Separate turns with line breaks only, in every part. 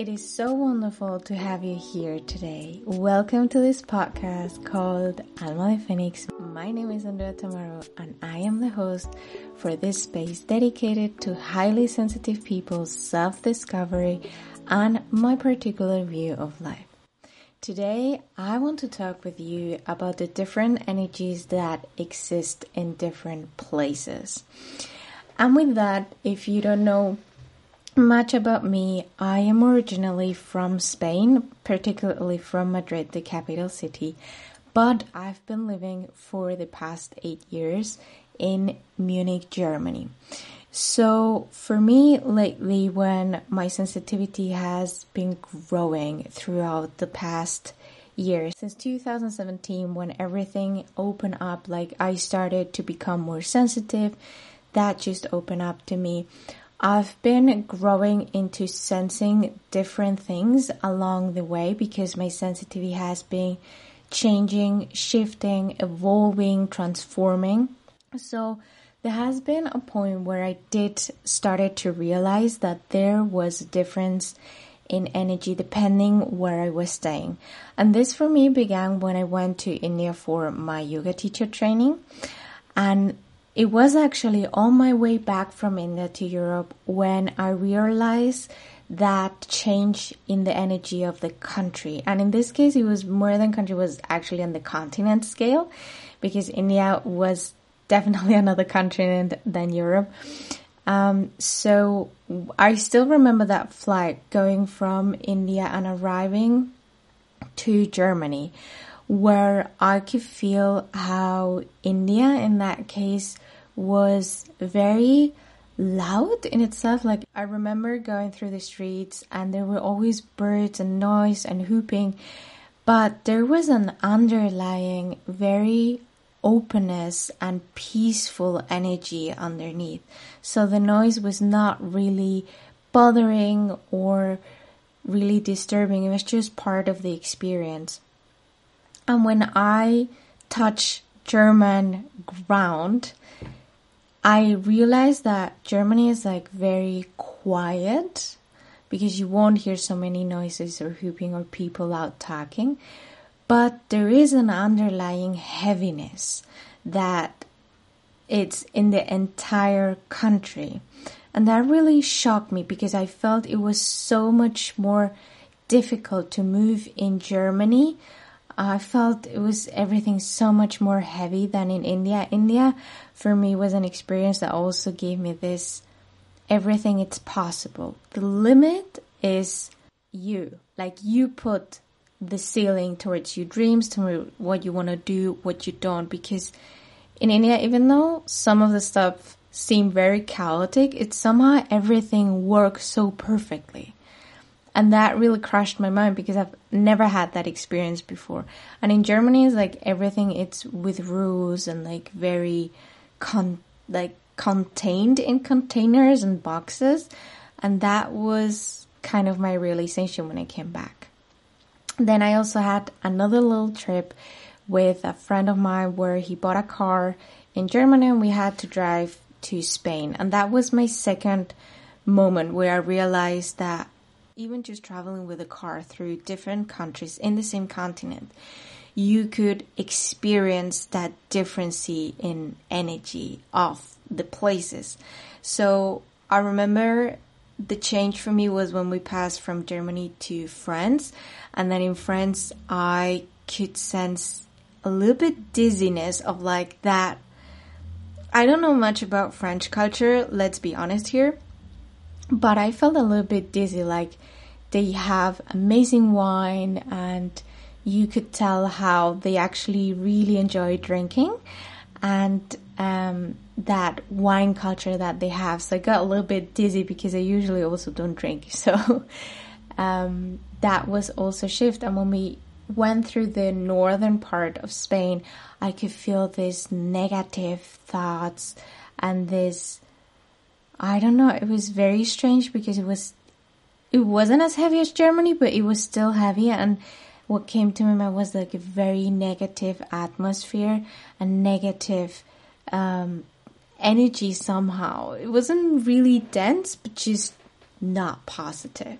It is so wonderful to have you here today. Welcome to this podcast called Alma de Phoenix. My name is Andrea Tamaru and I am the host for this space dedicated to highly sensitive people's self-discovery and my particular view of life. Today, I want to talk with you about the different energies that exist in different places. And with that, if you don't know much about me, I am originally from Spain, particularly from Madrid, the capital city, but I've been living for the past eight years in Munich, Germany. So for me lately, when my sensitivity has been growing throughout the past year, since 2017, when everything opened up, like I started to become more sensitive, that just opened up to me. I've been growing into sensing different things along the way because my sensitivity has been changing, shifting, evolving, transforming. So there has been a point where I did started to realize that there was a difference in energy depending where I was staying. And this for me began when I went to India for my yoga teacher training. And it was actually on my way back from India to Europe when I realized that change in the energy of the country. And in this case, it was more than country, was actually on the continent scale because India was definitely another continent than Europe. Um, so I still remember that flight going from India and arriving to Germany where I could feel how India in that case was very loud in itself. Like I remember going through the streets and there were always birds and noise and whooping, but there was an underlying very openness and peaceful energy underneath. So the noise was not really bothering or really disturbing. It was just part of the experience. And when I touch German ground, I realized that Germany is like very quiet because you won't hear so many noises or whooping or people out talking. But there is an underlying heaviness that it's in the entire country. And that really shocked me because I felt it was so much more difficult to move in Germany I felt it was everything so much more heavy than in India. India for me was an experience that also gave me this everything it's possible. The limit is you. Like you put the ceiling towards your dreams, to what you want to do, what you don't. Because in India, even though some of the stuff seemed very chaotic, it somehow everything works so perfectly. And that really crushed my mind because I've never had that experience before. And in Germany, it's like everything it's with rules and like very con like contained in containers and boxes. And that was kind of my realization when I came back. Then I also had another little trip with a friend of mine where he bought a car in Germany and we had to drive to Spain. And that was my second moment where I realized that even just traveling with a car through different countries in the same continent, you could experience that difference in energy of the places. So I remember the change for me was when we passed from Germany to France. And then in France, I could sense a little bit dizziness of like that. I don't know much about French culture, let's be honest here. But I felt a little bit dizzy, like they have amazing wine and you could tell how they actually really enjoy drinking and um, that wine culture that they have. So I got a little bit dizzy because I usually also don't drink. So um, that was also shift. And when we went through the northern part of Spain, I could feel this negative thoughts and this I don't know, it was very strange because it was it wasn't as heavy as Germany, but it was still heavy. And what came to my mind was like a very negative atmosphere and negative um, energy somehow. It wasn't really dense, but just not positive.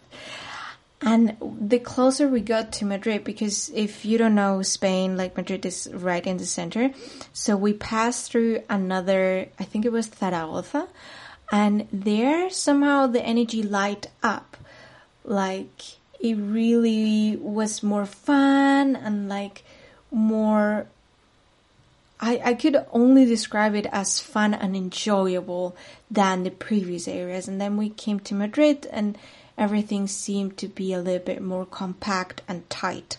And the closer we got to Madrid, because if you don't know Spain, like Madrid is right in the center. So we passed through another, I think it was Zaragoza. And there somehow the energy light up. Like it really was more fun and like more I, I could only describe it as fun and enjoyable than the previous areas. And then we came to Madrid and everything seemed to be a little bit more compact and tight.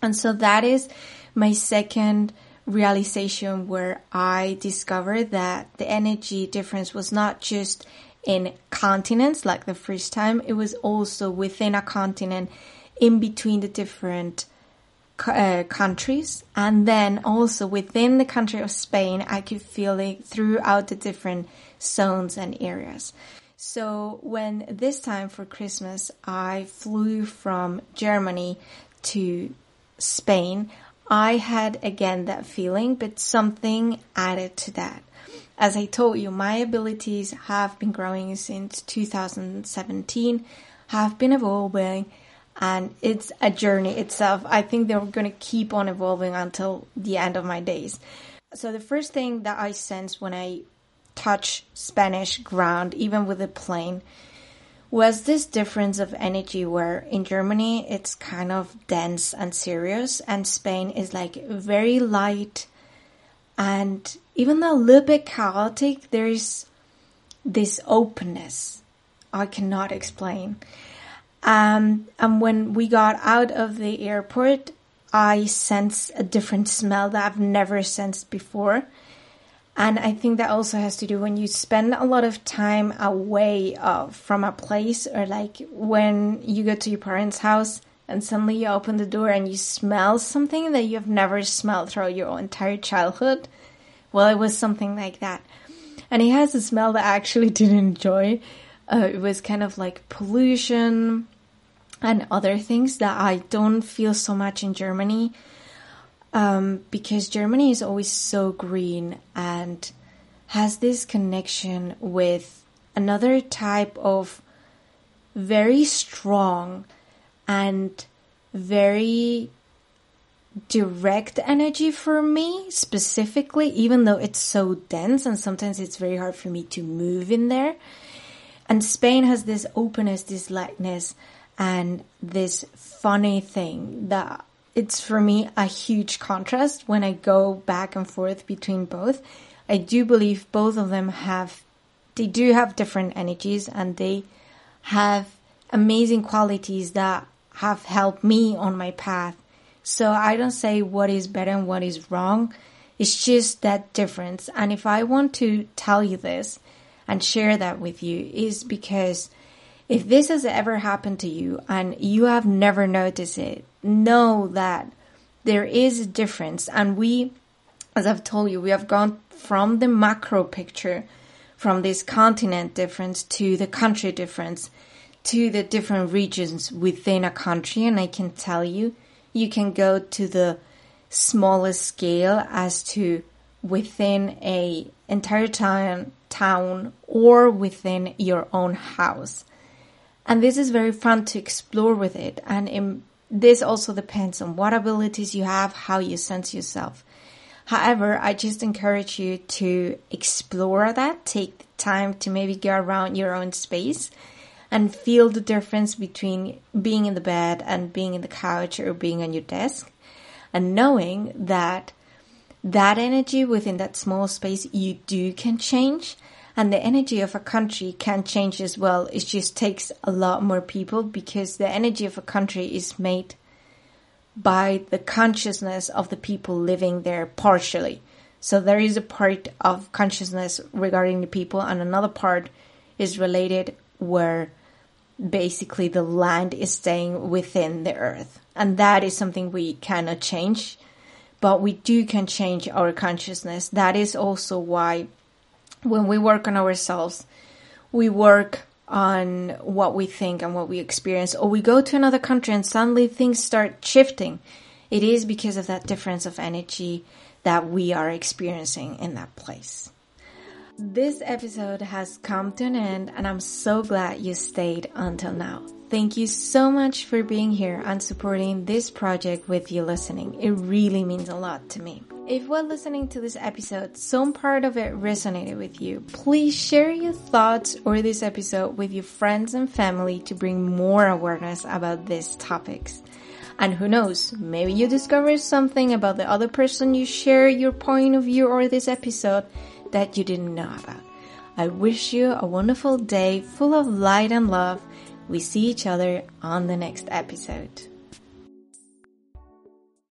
And so that is my second realization where I discovered that the energy difference was not just in continents like the first time, it was also within a continent in between the different uh, countries and then also within the country of Spain I could feel it throughout the different zones and areas. So when this time for Christmas I flew from Germany to Spain, I had again that feeling, but something added to that. As I told you, my abilities have been growing since 2017, have been evolving, and it's a journey itself. I think they're going to keep on evolving until the end of my days. So the first thing that I sense when I touch Spanish ground, even with a plane, was this difference of energy where in Germany it's kind of dense and serious, and Spain is like very light and even though a little bit chaotic, there is this openness I cannot explain. Um, and when we got out of the airport, I sensed a different smell that I've never sensed before. And I think that also has to do when you spend a lot of time away uh, from a place, or like when you go to your parents' house and suddenly you open the door and you smell something that you've never smelled throughout your entire childhood. Well, it was something like that. And it has a smell that I actually didn't enjoy. Uh, it was kind of like pollution, and other things that I don't feel so much in Germany. Um, because Germany is always so green and has this connection with another type of very strong and very direct energy for me specifically, even though it's so dense and sometimes it's very hard for me to move in there. And Spain has this openness, this lightness, and this funny thing that it's for me a huge contrast when I go back and forth between both. I do believe both of them have, they do have different energies and they have amazing qualities that have helped me on my path. So I don't say what is better and what is wrong. It's just that difference. And if I want to tell you this and share that with you is because if this has ever happened to you and you have never noticed it, know that there is a difference. And we, as I've told you, we have gone from the macro picture, from this continent difference to the country difference, to the different regions within a country. And I can tell you, you can go to the smallest scale as to within a entire town, town or within your own house. And this is very fun to explore with it. And in, this also depends on what abilities you have, how you sense yourself. However, I just encourage you to explore that, take the time to maybe go around your own space and feel the difference between being in the bed and being in the couch or being on your desk and knowing that that energy within that small space you do can change and the energy of a country can change as well. It just takes a lot more people because the energy of a country is made by the consciousness of the people living there partially. So there is a part of consciousness regarding the people and another part is related where basically the land is staying within the earth. And that is something we cannot change, but we do can change our consciousness. That is also why when we work on ourselves, we work on what we think and what we experience, or we go to another country and suddenly things start shifting. It is because of that difference of energy that we are experiencing in that place. This episode has come to an end, and I'm so glad you stayed until now. Thank you so much for being here and supporting this project with you listening. It really means a lot to me. If while listening to this episode, some part of it resonated with you, please share your thoughts or this episode with your friends and family to bring more awareness about these topics. And who knows, maybe you discover something about the other person you share your point of view or this episode that you didn't know about. I wish you a wonderful day full of light and love. We see each other on the next episode.